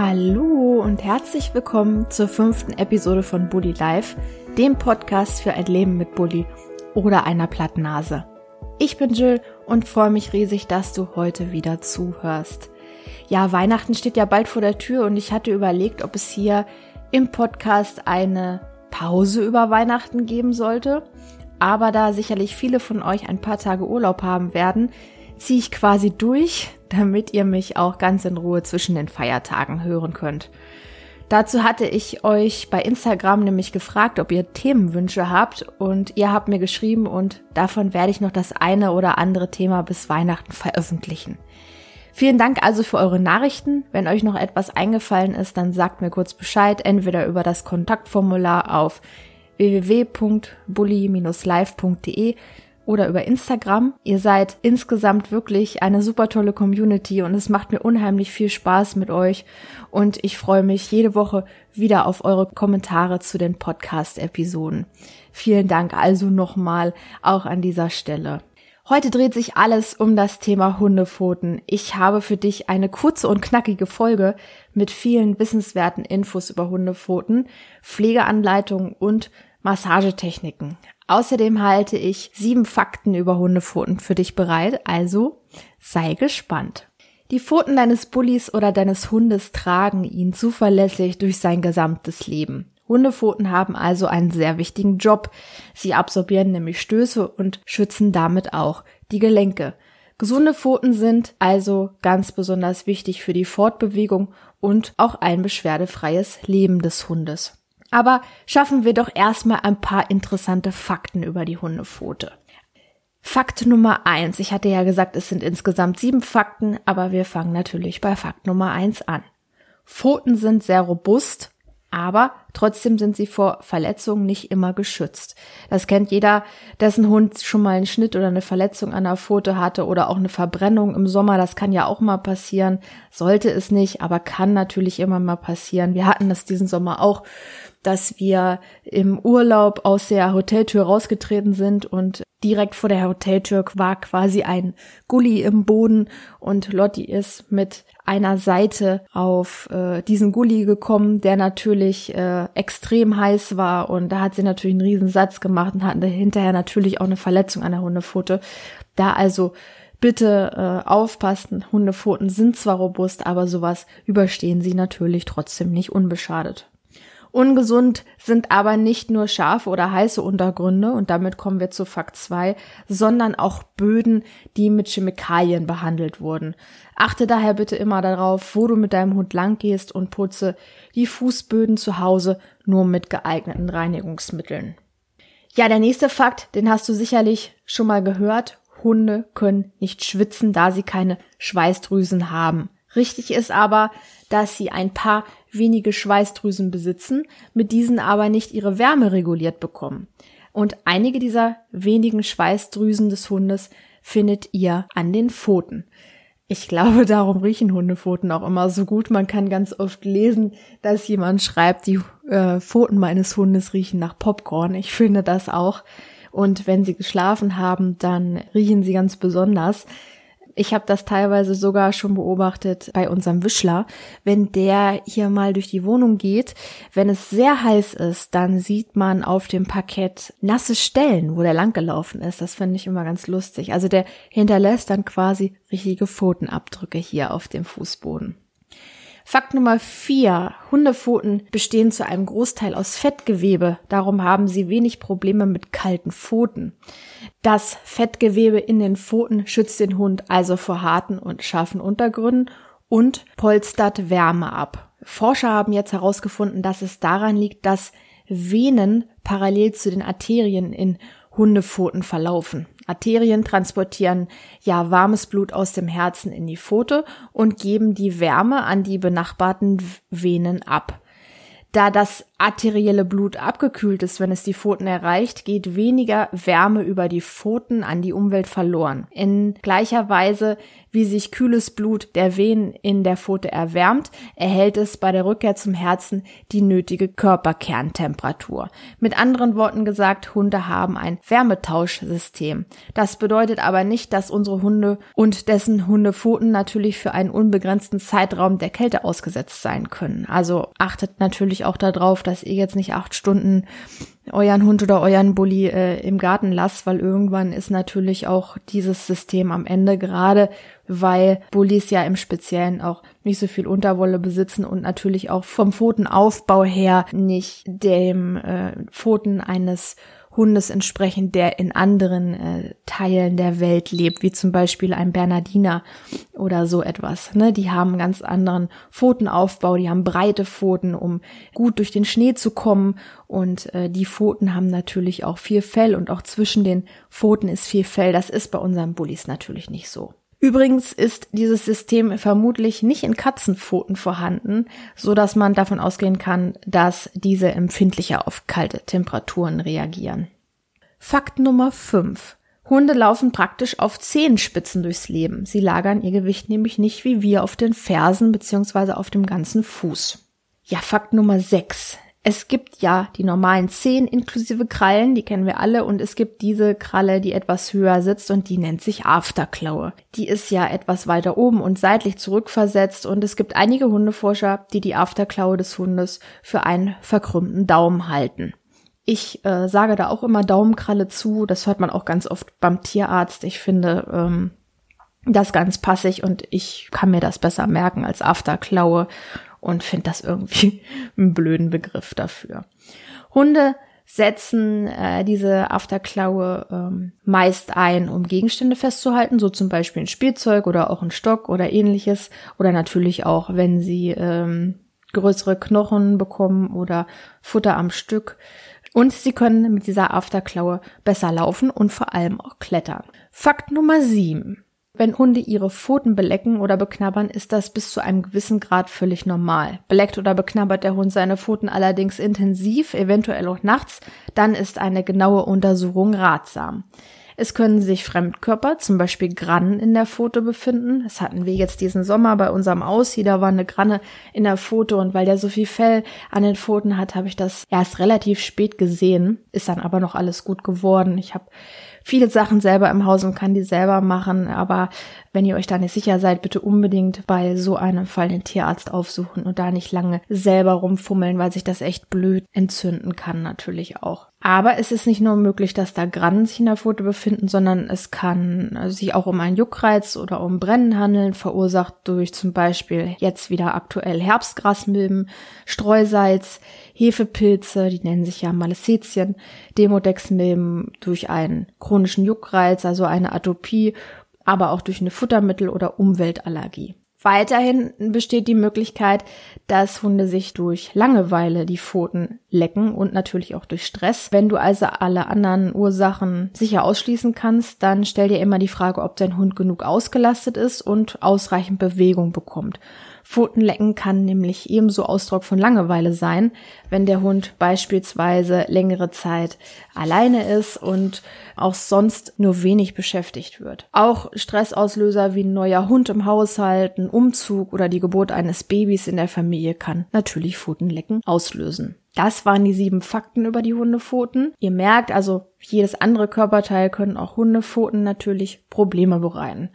Hallo und herzlich willkommen zur fünften Episode von Bully Life, dem Podcast für ein Leben mit Bully oder einer Plattnase. Ich bin Jill und freue mich riesig, dass du heute wieder zuhörst. Ja, Weihnachten steht ja bald vor der Tür und ich hatte überlegt, ob es hier im Podcast eine Pause über Weihnachten geben sollte. Aber da sicherlich viele von euch ein paar Tage Urlaub haben werden, ziehe ich quasi durch, damit ihr mich auch ganz in Ruhe zwischen den Feiertagen hören könnt. Dazu hatte ich euch bei Instagram nämlich gefragt, ob ihr Themenwünsche habt und ihr habt mir geschrieben und davon werde ich noch das eine oder andere Thema bis Weihnachten veröffentlichen. Vielen Dank also für eure Nachrichten. Wenn euch noch etwas eingefallen ist, dann sagt mir kurz Bescheid, entweder über das Kontaktformular auf www.bully-live.de oder über Instagram. Ihr seid insgesamt wirklich eine super tolle Community und es macht mir unheimlich viel Spaß mit euch und ich freue mich jede Woche wieder auf eure Kommentare zu den Podcast-Episoden. Vielen Dank also nochmal auch an dieser Stelle. Heute dreht sich alles um das Thema Hundepfoten. Ich habe für dich eine kurze und knackige Folge mit vielen wissenswerten Infos über Hundepfoten, Pflegeanleitungen und Massagetechniken. Außerdem halte ich sieben Fakten über Hundepfoten für dich bereit, also sei gespannt. Die Pfoten deines Bullies oder deines Hundes tragen ihn zuverlässig durch sein gesamtes Leben. Hundepfoten haben also einen sehr wichtigen Job. Sie absorbieren nämlich Stöße und schützen damit auch die Gelenke. Gesunde Pfoten sind also ganz besonders wichtig für die Fortbewegung und auch ein beschwerdefreies Leben des Hundes. Aber schaffen wir doch erstmal ein paar interessante Fakten über die Hundepfote. Fakt Nummer eins. Ich hatte ja gesagt, es sind insgesamt sieben Fakten, aber wir fangen natürlich bei Fakt Nummer eins an. Pfoten sind sehr robust aber trotzdem sind sie vor Verletzungen nicht immer geschützt. Das kennt jeder, dessen Hund schon mal einen Schnitt oder eine Verletzung an der Pfote hatte oder auch eine Verbrennung im Sommer. Das kann ja auch mal passieren. Sollte es nicht, aber kann natürlich immer mal passieren. Wir hatten das diesen Sommer auch, dass wir im Urlaub aus der Hoteltür rausgetreten sind und direkt vor der Hoteltür war quasi ein Gully im Boden und Lotti ist mit einer Seite auf äh, diesen Gully gekommen, der natürlich äh, extrem heiß war und da hat sie natürlich einen riesen Satz gemacht und hatte hinterher natürlich auch eine Verletzung an der Hundepfote. Da also bitte äh, aufpassen, Hundepfoten sind zwar robust, aber sowas überstehen sie natürlich trotzdem nicht unbeschadet. Ungesund sind aber nicht nur scharfe oder heiße Untergründe, und damit kommen wir zu Fakt 2, sondern auch Böden, die mit Chemikalien behandelt wurden. Achte daher bitte immer darauf, wo du mit deinem Hund lang gehst und putze die Fußböden zu Hause nur mit geeigneten Reinigungsmitteln. Ja, der nächste Fakt, den hast du sicherlich schon mal gehört. Hunde können nicht schwitzen, da sie keine Schweißdrüsen haben. Richtig ist aber, dass sie ein paar wenige Schweißdrüsen besitzen, mit diesen aber nicht ihre Wärme reguliert bekommen. Und einige dieser wenigen Schweißdrüsen des Hundes findet ihr an den Pfoten. Ich glaube, darum riechen Hundepfoten auch immer so gut. Man kann ganz oft lesen, dass jemand schreibt, die äh, Pfoten meines Hundes riechen nach Popcorn. Ich finde das auch. Und wenn sie geschlafen haben, dann riechen sie ganz besonders. Ich habe das teilweise sogar schon beobachtet bei unserem Wischler. Wenn der hier mal durch die Wohnung geht, wenn es sehr heiß ist, dann sieht man auf dem Parkett nasse Stellen, wo der langgelaufen ist. Das finde ich immer ganz lustig. Also der hinterlässt dann quasi richtige Pfotenabdrücke hier auf dem Fußboden. Fakt Nummer vier. Hundepfoten bestehen zu einem Großteil aus Fettgewebe. Darum haben sie wenig Probleme mit kalten Pfoten. Das Fettgewebe in den Pfoten schützt den Hund also vor harten und scharfen Untergründen und polstert Wärme ab. Forscher haben jetzt herausgefunden, dass es daran liegt, dass Venen parallel zu den Arterien in Hundepfoten verlaufen. Arterien transportieren ja warmes Blut aus dem Herzen in die Pfote und geben die Wärme an die benachbarten Venen ab. Da das arterielle Blut abgekühlt ist, wenn es die Pfoten erreicht, geht weniger Wärme über die Pfoten an die Umwelt verloren. In gleicher Weise wie sich kühles Blut der Venen in der Pfote erwärmt, erhält es bei der Rückkehr zum Herzen die nötige Körperkerntemperatur. Mit anderen Worten gesagt, Hunde haben ein Wärmetauschsystem. Das bedeutet aber nicht, dass unsere Hunde und dessen Hundepfoten natürlich für einen unbegrenzten Zeitraum der Kälte ausgesetzt sein können. Also achtet natürlich auch darauf, dass ihr jetzt nicht acht Stunden euren Hund oder euren Bulli äh, im Garten lasst, weil irgendwann ist natürlich auch dieses System am Ende, gerade weil Bullis ja im Speziellen auch nicht so viel Unterwolle besitzen und natürlich auch vom Pfotenaufbau her nicht dem äh, Pfoten eines Hundes entsprechend, der in anderen äh, Teilen der Welt lebt, wie zum Beispiel ein Bernardiner oder so etwas. Ne? Die haben einen ganz anderen Pfotenaufbau, die haben breite Pfoten, um gut durch den Schnee zu kommen. Und äh, die Pfoten haben natürlich auch viel Fell und auch zwischen den Pfoten ist viel Fell. Das ist bei unseren Bullies natürlich nicht so. Übrigens ist dieses System vermutlich nicht in Katzenpfoten vorhanden, so dass man davon ausgehen kann, dass diese empfindlicher auf kalte Temperaturen reagieren. Fakt Nummer 5. Hunde laufen praktisch auf Zehenspitzen durchs Leben. Sie lagern ihr Gewicht nämlich nicht wie wir auf den Fersen bzw. auf dem ganzen Fuß. Ja, Fakt Nummer 6. Es gibt ja die normalen Zehen inklusive Krallen, die kennen wir alle, und es gibt diese Kralle, die etwas höher sitzt und die nennt sich Afterklaue. Die ist ja etwas weiter oben und seitlich zurückversetzt und es gibt einige Hundeforscher, die die Afterklaue des Hundes für einen verkrümmten Daumen halten. Ich äh, sage da auch immer Daumenkralle zu, das hört man auch ganz oft beim Tierarzt. Ich finde ähm, das ganz passig und ich kann mir das besser merken als Afterklaue und finde das irgendwie einen blöden Begriff dafür. Hunde setzen äh, diese Afterklaue ähm, meist ein, um Gegenstände festzuhalten, so zum Beispiel ein Spielzeug oder auch ein Stock oder ähnliches. Oder natürlich auch, wenn sie ähm, größere Knochen bekommen oder Futter am Stück. Und sie können mit dieser Afterklaue besser laufen und vor allem auch klettern. Fakt Nummer sieben. Wenn Hunde ihre Pfoten belecken oder beknabbern, ist das bis zu einem gewissen Grad völlig normal. Beleckt oder beknabbert der Hund seine Pfoten allerdings intensiv, eventuell auch nachts, dann ist eine genaue Untersuchung ratsam. Es können sich Fremdkörper, zum Beispiel Grannen in der Pfote befinden. Das hatten wir jetzt diesen Sommer bei unserem Aussie, da war eine Granne in der Pfote und weil der so viel Fell an den Pfoten hat, habe ich das erst relativ spät gesehen. Ist dann aber noch alles gut geworden. Ich habe viele Sachen selber im Haus und kann die selber machen. Aber wenn ihr euch da nicht sicher seid, bitte unbedingt bei so einem Fall den Tierarzt aufsuchen und da nicht lange selber rumfummeln, weil sich das echt blöd entzünden kann natürlich auch. Aber es ist nicht nur möglich, dass da Grannen sich in der Pfote befinden, sondern es kann sich auch um einen Juckreiz oder um Brennen handeln, verursacht durch zum Beispiel jetzt wieder aktuell Herbstgrasmilben, Streusalz, Hefepilze, die nennen sich ja Malacetien, Demodexmilben durch einen chronischen Juckreiz, also eine Atopie, aber auch durch eine Futtermittel- oder Umweltallergie. Weiterhin besteht die Möglichkeit, dass Hunde sich durch Langeweile die Pfoten lecken und natürlich auch durch Stress. Wenn du also alle anderen Ursachen sicher ausschließen kannst, dann stell dir immer die Frage, ob dein Hund genug ausgelastet ist und ausreichend Bewegung bekommt. Pfotenlecken kann nämlich ebenso Ausdruck von Langeweile sein, wenn der Hund beispielsweise längere Zeit alleine ist und auch sonst nur wenig beschäftigt wird. Auch Stressauslöser wie ein neuer Hund im Haushalt, ein Umzug oder die Geburt eines Babys in der Familie kann natürlich Pfotenlecken auslösen. Das waren die sieben Fakten über die Hundepfoten. Ihr merkt also, jedes andere Körperteil können auch Hundepfoten natürlich Probleme bereiten.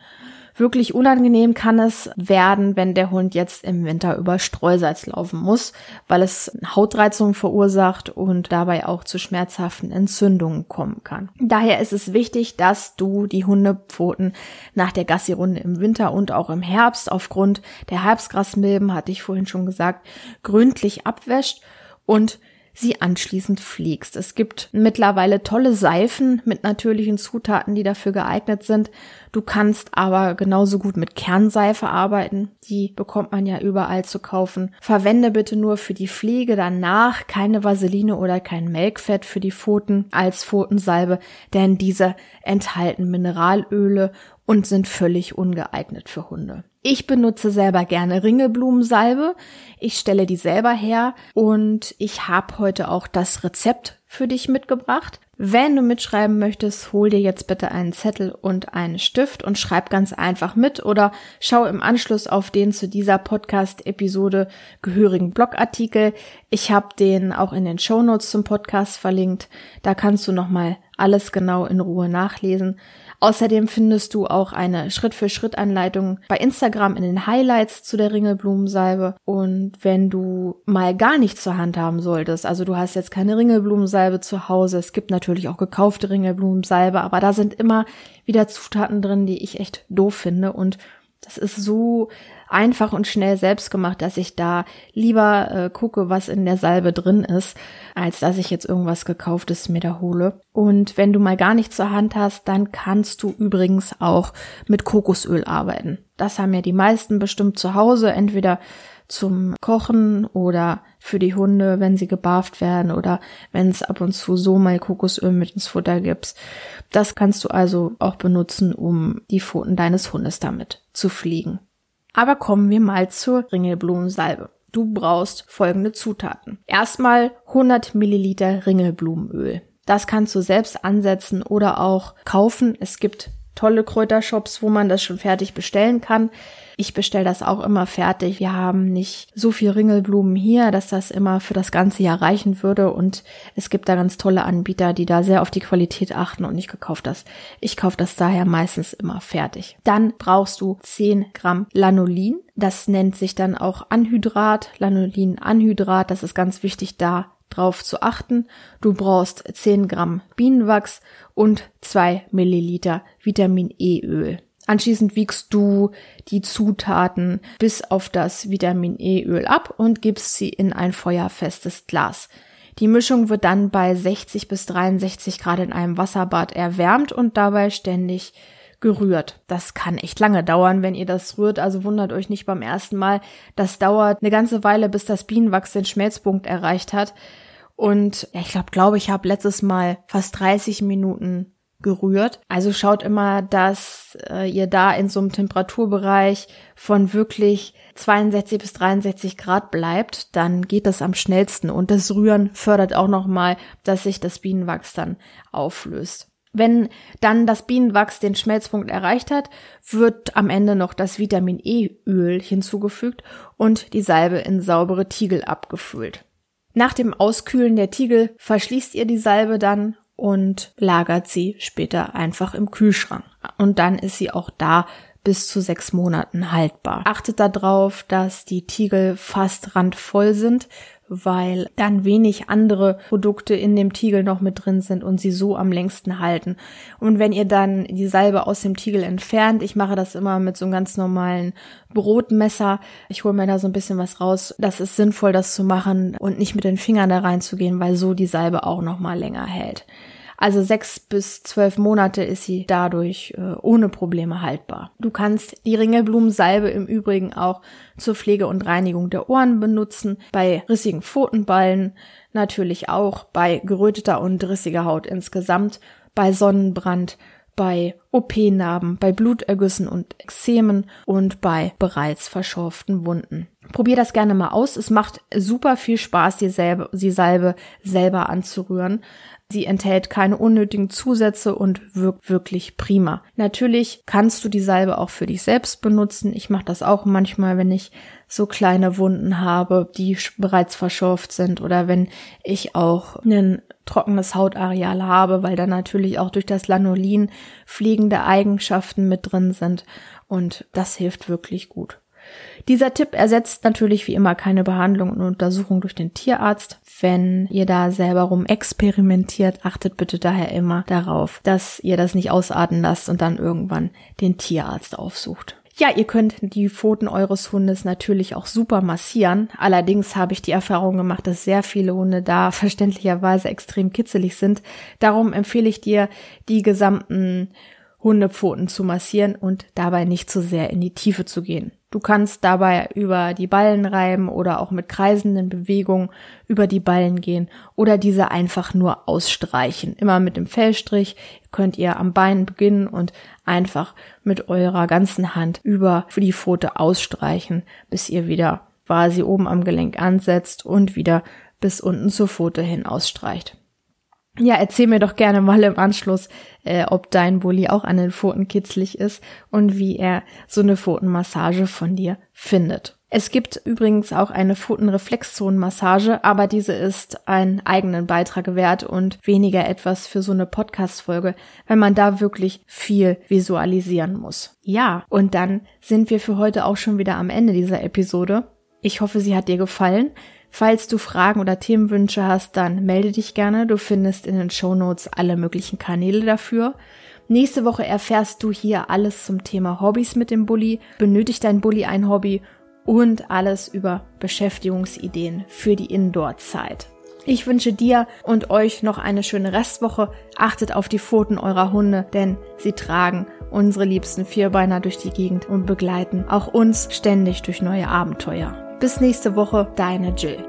Wirklich unangenehm kann es werden, wenn der Hund jetzt im Winter über Streusalz laufen muss, weil es Hautreizungen verursacht und dabei auch zu schmerzhaften Entzündungen kommen kann. Daher ist es wichtig, dass du die Hundepfoten nach der Gassi-Runde im Winter und auch im Herbst aufgrund der Herbstgrasmilben, hatte ich vorhin schon gesagt, gründlich abwäscht und sie anschließend pflegst. Es gibt mittlerweile tolle Seifen mit natürlichen Zutaten, die dafür geeignet sind. Du kannst aber genauso gut mit Kernseife arbeiten. Die bekommt man ja überall zu kaufen. Verwende bitte nur für die Pflege danach keine Vaseline oder kein Melkfett für die Pfoten als Pfotensalbe, denn diese enthalten Mineralöle und sind völlig ungeeignet für Hunde. Ich benutze selber gerne Ringelblumensalbe. Ich stelle die selber her und ich habe heute auch das Rezept für dich mitgebracht. Wenn du mitschreiben möchtest, hol dir jetzt bitte einen Zettel und einen Stift und schreib ganz einfach mit oder schau im Anschluss auf den zu dieser Podcast-Episode gehörigen Blogartikel. Ich habe den auch in den Show Notes zum Podcast verlinkt. Da kannst du nochmal alles genau in Ruhe nachlesen. Außerdem findest du auch eine Schritt-für-Schritt-Anleitung bei Instagram in den Highlights zu der Ringelblumensalbe. Und wenn du mal gar nichts zur Hand haben solltest, also du hast jetzt keine Ringelblumensalbe zu Hause, es gibt natürlich auch gekaufte Ringelblumensalbe, aber da sind immer wieder Zutaten drin, die ich echt doof finde und das ist so einfach und schnell selbst gemacht, dass ich da lieber äh, gucke, was in der Salbe drin ist, als dass ich jetzt irgendwas gekauftes mir da hole. Und wenn du mal gar nichts zur Hand hast, dann kannst du übrigens auch mit Kokosöl arbeiten. Das haben ja die meisten bestimmt zu Hause, entweder zum Kochen oder für die Hunde, wenn sie gebarft werden oder wenn es ab und zu so mal Kokosöl mit ins Futter gibt. Das kannst du also auch benutzen, um die Pfoten deines Hundes damit zu fliegen. Aber kommen wir mal zur Ringelblumensalbe. Du brauchst folgende Zutaten. Erstmal 100 Milliliter Ringelblumenöl. Das kannst du selbst ansetzen oder auch kaufen. Es gibt tolle Kräutershops, wo man das schon fertig bestellen kann. Ich bestelle das auch immer fertig. Wir haben nicht so viel Ringelblumen hier, dass das immer für das ganze Jahr reichen würde. Und es gibt da ganz tolle Anbieter, die da sehr auf die Qualität achten und nicht gekauft das. Ich kaufe das daher meistens immer fertig. Dann brauchst du 10 Gramm Lanolin. Das nennt sich dann auch Anhydrat, Lanolin-Anhydrat. Das ist ganz wichtig da drauf zu achten. Du brauchst 10 Gramm Bienenwachs und 2 Milliliter Vitamin E Öl. Anschließend wiegst du die Zutaten bis auf das Vitamin E Öl ab und gibst sie in ein feuerfestes Glas. Die Mischung wird dann bei 60 bis 63 Grad in einem Wasserbad erwärmt und dabei ständig gerührt. Das kann echt lange dauern, wenn ihr das rührt, also wundert euch nicht beim ersten Mal. Das dauert eine ganze Weile, bis das Bienenwachs den Schmelzpunkt erreicht hat. Und ja, ich glaube, glaube ich habe letztes Mal fast 30 Minuten gerührt. Also schaut immer, dass äh, ihr da in so einem Temperaturbereich von wirklich 62 bis 63 Grad bleibt, dann geht das am schnellsten und das Rühren fördert auch nochmal, dass sich das Bienenwachs dann auflöst. Wenn dann das Bienenwachs den Schmelzpunkt erreicht hat, wird am Ende noch das Vitamin E-Öl hinzugefügt und die Salbe in saubere Tiegel abgefüllt. Nach dem Auskühlen der Tiegel verschließt ihr die Salbe dann und lagert sie später einfach im Kühlschrank. Und dann ist sie auch da bis zu sechs Monaten haltbar. Achtet darauf, dass die Tiegel fast randvoll sind, weil dann wenig andere Produkte in dem Tiegel noch mit drin sind und sie so am längsten halten. Und wenn ihr dann die Salbe aus dem Tiegel entfernt, ich mache das immer mit so einem ganz normalen Brotmesser, ich hole mir da so ein bisschen was raus, das ist sinnvoll, das zu machen und nicht mit den Fingern da reinzugehen, weil so die Salbe auch noch mal länger hält. Also sechs bis zwölf Monate ist sie dadurch äh, ohne Probleme haltbar. Du kannst die Ringelblumensalbe im Übrigen auch zur Pflege und Reinigung der Ohren benutzen, bei rissigen Pfotenballen, natürlich auch bei geröteter und rissiger Haut insgesamt, bei Sonnenbrand, bei OP-Narben, bei Blutergüssen und Ekzemen und bei bereits verschorften Wunden. Probier das gerne mal aus. Es macht super viel Spaß, die, Salbe, die Salbe selber anzurühren. Sie enthält keine unnötigen Zusätze und wirkt wirklich prima. Natürlich kannst du die Salbe auch für dich selbst benutzen. Ich mache das auch manchmal, wenn ich so kleine Wunden habe, die bereits verschorft sind oder wenn ich auch ein trockenes Hautareal habe, weil da natürlich auch durch das Lanolin fliegende Eigenschaften mit drin sind und das hilft wirklich gut. Dieser Tipp ersetzt natürlich wie immer keine Behandlung und Untersuchung durch den Tierarzt. Wenn ihr da selber rum experimentiert, achtet bitte daher immer darauf, dass ihr das nicht ausarten lasst und dann irgendwann den Tierarzt aufsucht. Ja, ihr könnt die Pfoten eures Hundes natürlich auch super massieren. Allerdings habe ich die Erfahrung gemacht, dass sehr viele Hunde da verständlicherweise extrem kitzelig sind. Darum empfehle ich dir, die gesamten Hundepfoten zu massieren und dabei nicht zu sehr in die Tiefe zu gehen. Du kannst dabei über die Ballen reiben oder auch mit kreisenden Bewegungen über die Ballen gehen oder diese einfach nur ausstreichen. Immer mit dem Fellstrich könnt ihr am Bein beginnen und einfach mit eurer ganzen Hand über die Pfote ausstreichen, bis ihr wieder quasi oben am Gelenk ansetzt und wieder bis unten zur Pfote hin ausstreicht. ja, erzähl mir doch gerne mal im Anschluss, äh, ob dein Bulli auch an den Pfoten kitzlig ist und wie er so eine Pfotenmassage von dir findet. Es gibt übrigens auch eine Pfotenreflexzonenmassage, aber diese ist einen eigenen Beitrag wert und weniger etwas für so eine Podcast-Folge, weil man da wirklich viel visualisieren muss. Ja, und dann sind wir für heute auch schon wieder am Ende dieser Episode. Ich hoffe, sie hat dir gefallen. Falls du Fragen oder Themenwünsche hast, dann melde dich gerne. Du findest in den Show Notes alle möglichen Kanäle dafür. Nächste Woche erfährst du hier alles zum Thema Hobbys mit dem Bulli. Benötigt dein Bulli ein Hobby? Und alles über Beschäftigungsideen für die Indoor-Zeit. Ich wünsche dir und euch noch eine schöne Restwoche. Achtet auf die Pfoten eurer Hunde, denn sie tragen unsere liebsten Vierbeiner durch die Gegend und begleiten auch uns ständig durch neue Abenteuer. Bis nächste Woche, deine Jill.